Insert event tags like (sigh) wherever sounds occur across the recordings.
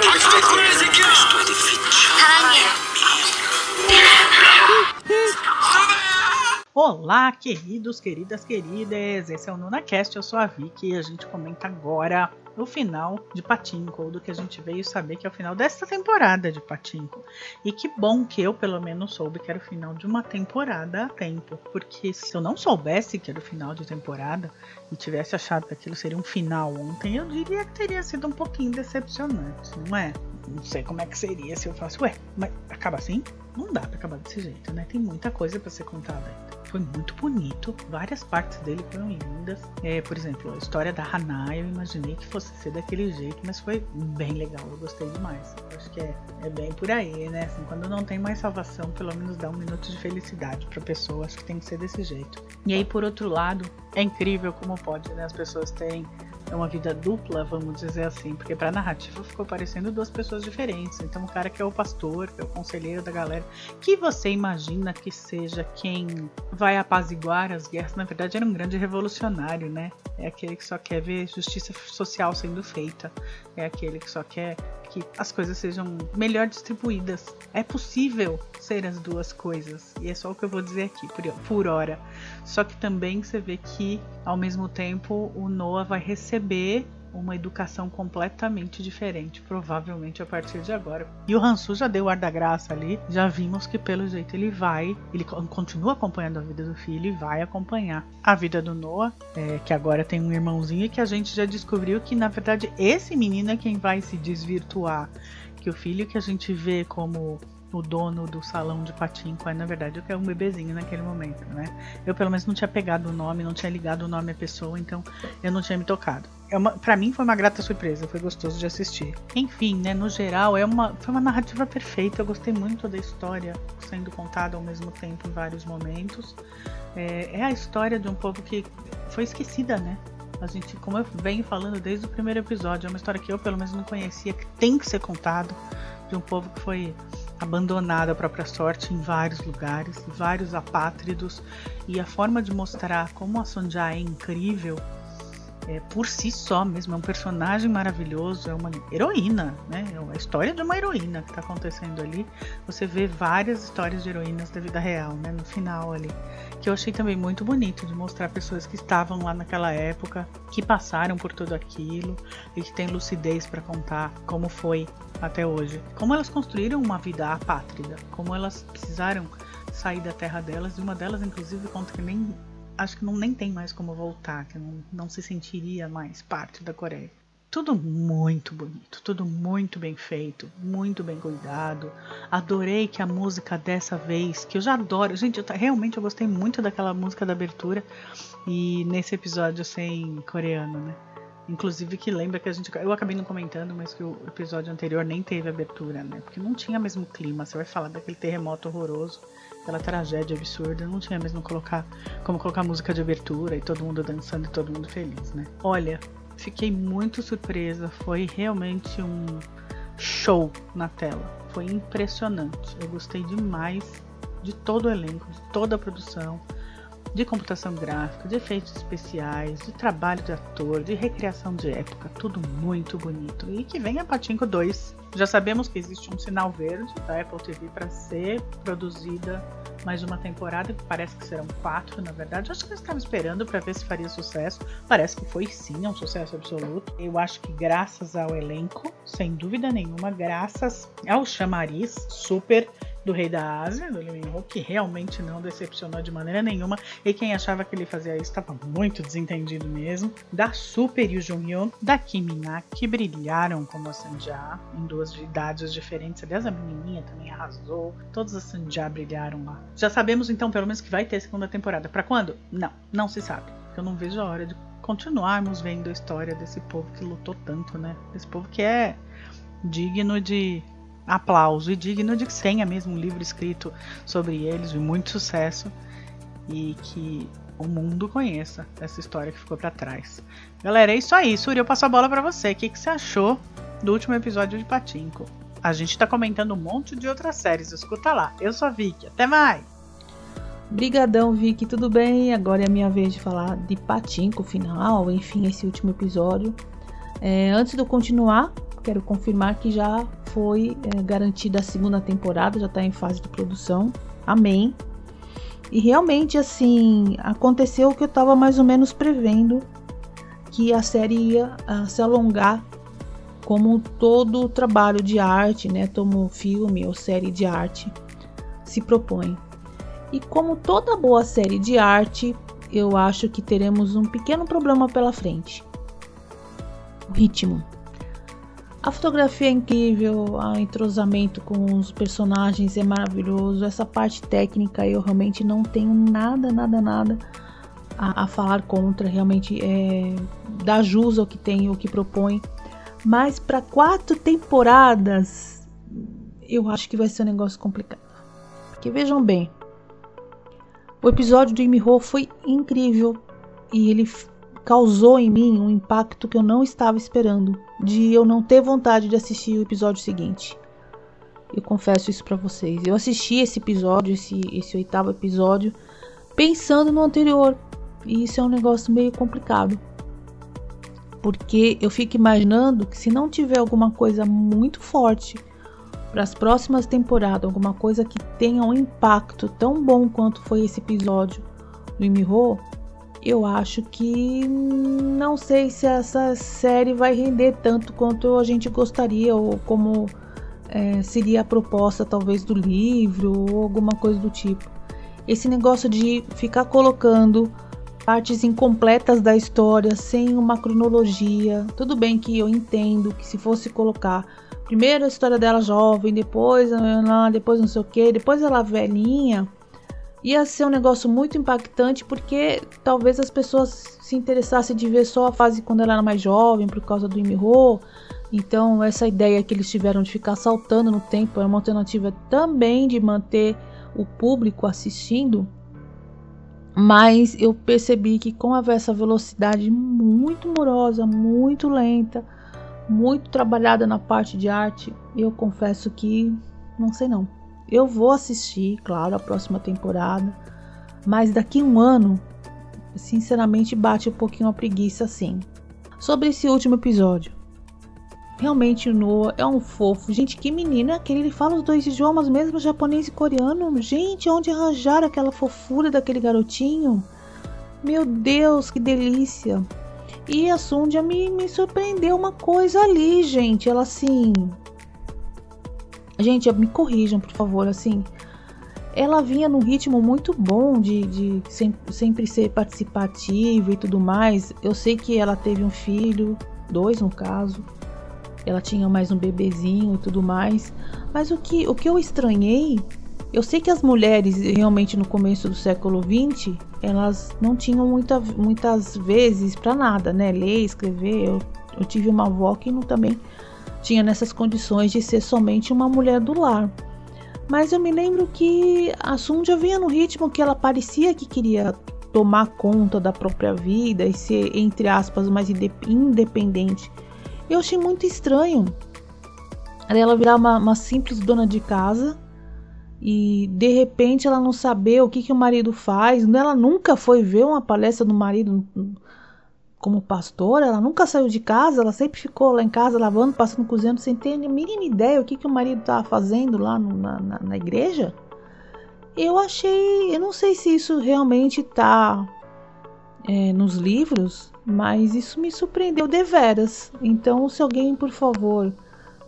Cristo Olá, queridos, queridas, queridas! Esse é o NunaCast, eu sou a Vicky e a gente comenta agora o final de Patinco, ou do que a gente veio saber que é o final desta temporada de Patinco. E que bom que eu, pelo menos, soube que era o final de uma temporada a tempo, porque se eu não soubesse que era o final de temporada e tivesse achado que aquilo seria um final ontem, eu diria que teria sido um pouquinho decepcionante, não é? Não sei como é que seria se eu fosse, ué, mas acaba assim? Não dá pra acabar desse jeito, né? Tem muita coisa para ser contada ainda foi muito bonito. Várias partes dele foram lindas. É, por exemplo, a história da Hana, eu imaginei que fosse ser daquele jeito, mas foi bem legal. Eu gostei demais. Eu acho que é, é bem por aí, né? Assim, quando não tem mais salvação, pelo menos dá um minuto de felicidade pra pessoa. Acho que tem que ser desse jeito. E aí, por outro lado, é incrível como pode, né? As pessoas terem é uma vida dupla, vamos dizer assim, porque para narrativa ficou parecendo duas pessoas diferentes. Então, o cara que é o pastor, que é o conselheiro da galera, que você imagina que seja quem vai apaziguar as guerras, na verdade era um grande revolucionário, né? É aquele que só quer ver justiça social sendo feita, é aquele que só quer que as coisas sejam melhor distribuídas. É possível ser as duas coisas, e é só o que eu vou dizer aqui por, por hora. Só que também você vê que, ao mesmo tempo, o Noah vai receber uma educação completamente diferente, provavelmente a partir de agora. E o Hansu já deu ar da graça ali, já vimos que pelo jeito ele vai, ele continua acompanhando a vida do filho e vai acompanhar a vida do Noah, é, que agora tem um irmãozinho que a gente já descobriu que na verdade esse menino é quem vai se desvirtuar, que o filho que a gente vê como o dono do salão de patinco é na verdade o que é um bebezinho naquele momento, né? Eu pelo menos não tinha pegado o nome, não tinha ligado o nome à pessoa, então eu não tinha me tocado. É para mim foi uma grata surpresa, foi gostoso de assistir. Enfim, né, no geral é uma foi uma narrativa perfeita. Eu gostei muito da história sendo contada ao mesmo tempo em vários momentos. É, é a história de um povo que foi esquecida, né? A gente, como eu venho falando desde o primeiro episódio, é uma história que eu pelo menos não conhecia, que tem que ser contado de um povo que foi abandonado à própria sorte em vários lugares, vários apátridos, e a forma de mostrar como a Sonja é incrível é, por si só mesmo, é um personagem maravilhoso, é uma heroína, né? É a história de uma heroína que está acontecendo ali. Você vê várias histórias de heroínas da vida real, né? No final ali. Que eu achei também muito bonito de mostrar pessoas que estavam lá naquela época, que passaram por tudo aquilo e que têm lucidez para contar como foi até hoje. Como elas construíram uma vida apátrida, como elas precisaram sair da terra delas, e uma delas, inclusive, conta que nem acho que não nem tem mais como voltar, que não, não se sentiria mais parte da Coreia. Tudo muito bonito, tudo muito bem feito, muito bem cuidado. Adorei que a música dessa vez, que eu já adoro, gente, eu, realmente eu gostei muito daquela música da abertura e nesse episódio sem coreano, né? Inclusive que lembra que a gente. Eu acabei não comentando, mas que o episódio anterior nem teve abertura, né? Porque não tinha mesmo clima. Você vai falar daquele terremoto horroroso aquela tragédia absurda, não tinha mesmo colocar como colocar música de abertura e todo mundo dançando e todo mundo feliz, né? Olha, fiquei muito surpresa, foi realmente um show na tela. Foi impressionante. Eu gostei demais de todo o elenco, de toda a produção de computação gráfica, de efeitos especiais, de trabalho de ator, de recriação de época, tudo muito bonito. E que venha Patinco 2. Já sabemos que existe um sinal verde da Apple TV para ser produzida mais uma temporada, que parece que serão quatro, na verdade. Acho que eu estava esperando para ver se faria sucesso. Parece que foi sim, é um sucesso absoluto. Eu acho que graças ao elenco, sem dúvida nenhuma, graças ao chamariz super do Rei da Ásia, do Lee Min-ho, que realmente não decepcionou de maneira nenhuma. E quem achava que ele fazia isso estava muito desentendido mesmo. Da Super e o Jung da Kim Min que brilharam como a Sanjá, em duas idades diferentes. Aliás, a menininha também arrasou. Todas as Sanjá brilharam lá. Já sabemos então, pelo menos, que vai ter segunda temporada. Para quando? Não, não se sabe. Eu não vejo a hora de continuarmos vendo a história desse povo que lutou tanto, né? Esse povo que é digno de aplauso e digno de que tenha mesmo um livro escrito sobre eles de muito sucesso e que o mundo conheça essa história que ficou para trás. Galera, é isso aí. Suri, eu passo a bola para você. O que, que você achou do último episódio de Patinco? A gente tá comentando um monte de outras séries. Escuta lá. Eu sou a Vicky. Até mais! Brigadão, Vicky. Tudo bem? Agora é a minha vez de falar de Patinco final. Enfim, esse último episódio. É, antes de eu continuar, quero confirmar que já foi é, garantida a segunda temporada, já está em fase de produção. Amém. E realmente, assim, aconteceu o que eu estava mais ou menos prevendo, que a série ia uh, se alongar como todo o trabalho de arte, né, como filme ou série de arte se propõe. E como toda boa série de arte, eu acho que teremos um pequeno problema pela frente. O ritmo. A fotografia é incrível, o entrosamento com os personagens é maravilhoso. Essa parte técnica eu realmente não tenho nada, nada, nada a, a falar contra. Realmente é, dá jus ao que tem, o que propõe. Mas para quatro temporadas, eu acho que vai ser um negócio complicado. Porque vejam bem, o episódio do Imiho foi incrível e ele causou em mim um impacto que eu não estava esperando, de eu não ter vontade de assistir o episódio seguinte. Eu confesso isso para vocês. Eu assisti esse episódio, esse, esse oitavo episódio, pensando no anterior. E isso é um negócio meio complicado. Porque eu fico imaginando que se não tiver alguma coisa muito forte para as próximas temporadas, alguma coisa que tenha um impacto tão bom quanto foi esse episódio do Imiho, eu acho que não sei se essa série vai render tanto quanto a gente gostaria ou como é, seria a proposta talvez do livro ou alguma coisa do tipo. Esse negócio de ficar colocando partes incompletas da história sem uma cronologia. Tudo bem que eu entendo que se fosse colocar primeiro a história dela jovem, depois depois não sei o que, depois ela velhinha, ia ser um negócio muito impactante porque talvez as pessoas se interessassem de ver só a fase quando ela era mais jovem por causa do Imiho. Então essa ideia que eles tiveram de ficar saltando no tempo é uma alternativa também de manter o público assistindo. Mas eu percebi que com essa velocidade muito morosa, muito lenta, muito trabalhada na parte de arte, eu confesso que não sei não. Eu vou assistir, claro, a próxima temporada, mas daqui um ano, sinceramente, bate um pouquinho a preguiça assim. Sobre esse último episódio. Realmente o Noah é um fofo. Gente, que menino é aquele? Ele fala os dois idiomas mesmo, japonês e coreano. Gente, onde arranjaram aquela fofura daquele garotinho? Meu Deus, que delícia. E a Sundia me, me surpreendeu uma coisa ali, gente. Ela assim, Gente, me corrijam, por favor, assim. Ela vinha num ritmo muito bom de, de sempre ser participativa e tudo mais. Eu sei que ela teve um filho, dois no caso. Ela tinha mais um bebezinho e tudo mais. Mas o que, o que eu estranhei, eu sei que as mulheres realmente no começo do século XX, elas não tinham muita, muitas vezes para nada, né? Ler, escrever. Eu, eu tive uma avó que não, também tinha nessas condições de ser somente uma mulher do lar. Mas eu me lembro que a Sunja vinha no ritmo que ela parecia que queria tomar conta da própria vida e ser, entre aspas, mais independente. Eu achei muito estranho ela virar uma, uma simples dona de casa e de repente ela não saber o que, que o marido faz. Ela nunca foi ver uma palestra do marido como pastora, ela nunca saiu de casa, ela sempre ficou lá em casa lavando, passando, cozinhando, sem ter a mínima ideia o que, que o marido estava fazendo lá no, na, na, na, igreja. Eu achei, eu não sei se isso realmente está é, nos livros, mas isso me surpreendeu deveras. Então, se alguém, por favor,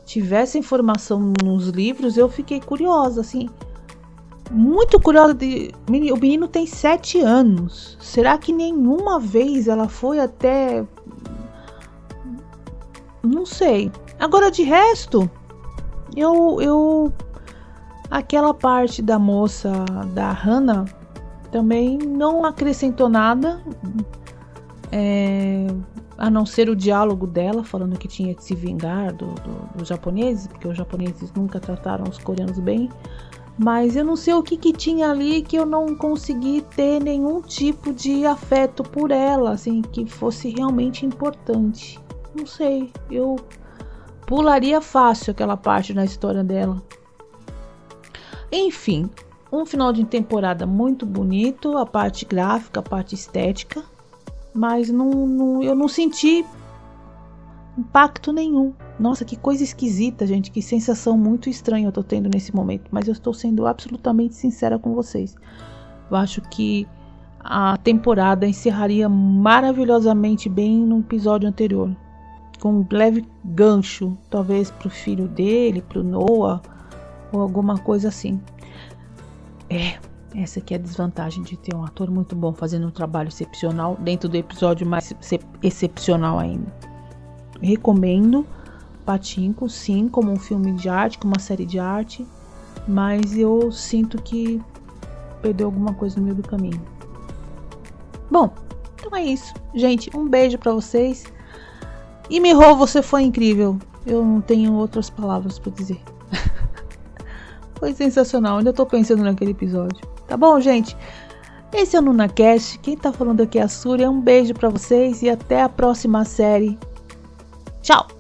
tivesse informação nos livros, eu fiquei curiosa, assim muito curiosa de. O menino tem sete anos. Será que nenhuma vez ela foi até. Não sei. Agora de resto, eu. eu aquela parte da moça da Hannah também não acrescentou nada. É, a não ser o diálogo dela falando que tinha que se vingar do, do, dos japoneses, porque os japoneses nunca trataram os coreanos bem. Mas eu não sei o que, que tinha ali que eu não consegui ter nenhum tipo de afeto por ela, assim, que fosse realmente importante. Não sei, eu pularia fácil aquela parte da história dela. Enfim, um final de temporada muito bonito, a parte gráfica, a parte estética, mas não, não, eu não senti impacto nenhum. Nossa, que coisa esquisita, gente. Que sensação muito estranha eu tô tendo nesse momento. Mas eu estou sendo absolutamente sincera com vocês. Eu acho que a temporada encerraria maravilhosamente bem no episódio anterior. Com um leve gancho, talvez pro filho dele, pro Noah, ou alguma coisa assim. É, essa aqui é a desvantagem de ter um ator muito bom fazendo um trabalho excepcional dentro do episódio mais excepcional ainda. Recomendo Patinco, sim, como um filme de arte, como uma série de arte, mas eu sinto que perdeu alguma coisa no meio do caminho. Bom, então é isso. Gente, um beijo para vocês. E Miho, você foi incrível. Eu não tenho outras palavras para dizer. (laughs) foi sensacional. Ainda tô pensando naquele episódio. Tá bom, gente? Esse é o NunaCast. Quem tá falando aqui é a Súria. Um beijo para vocês e até a próxima série. Tchau!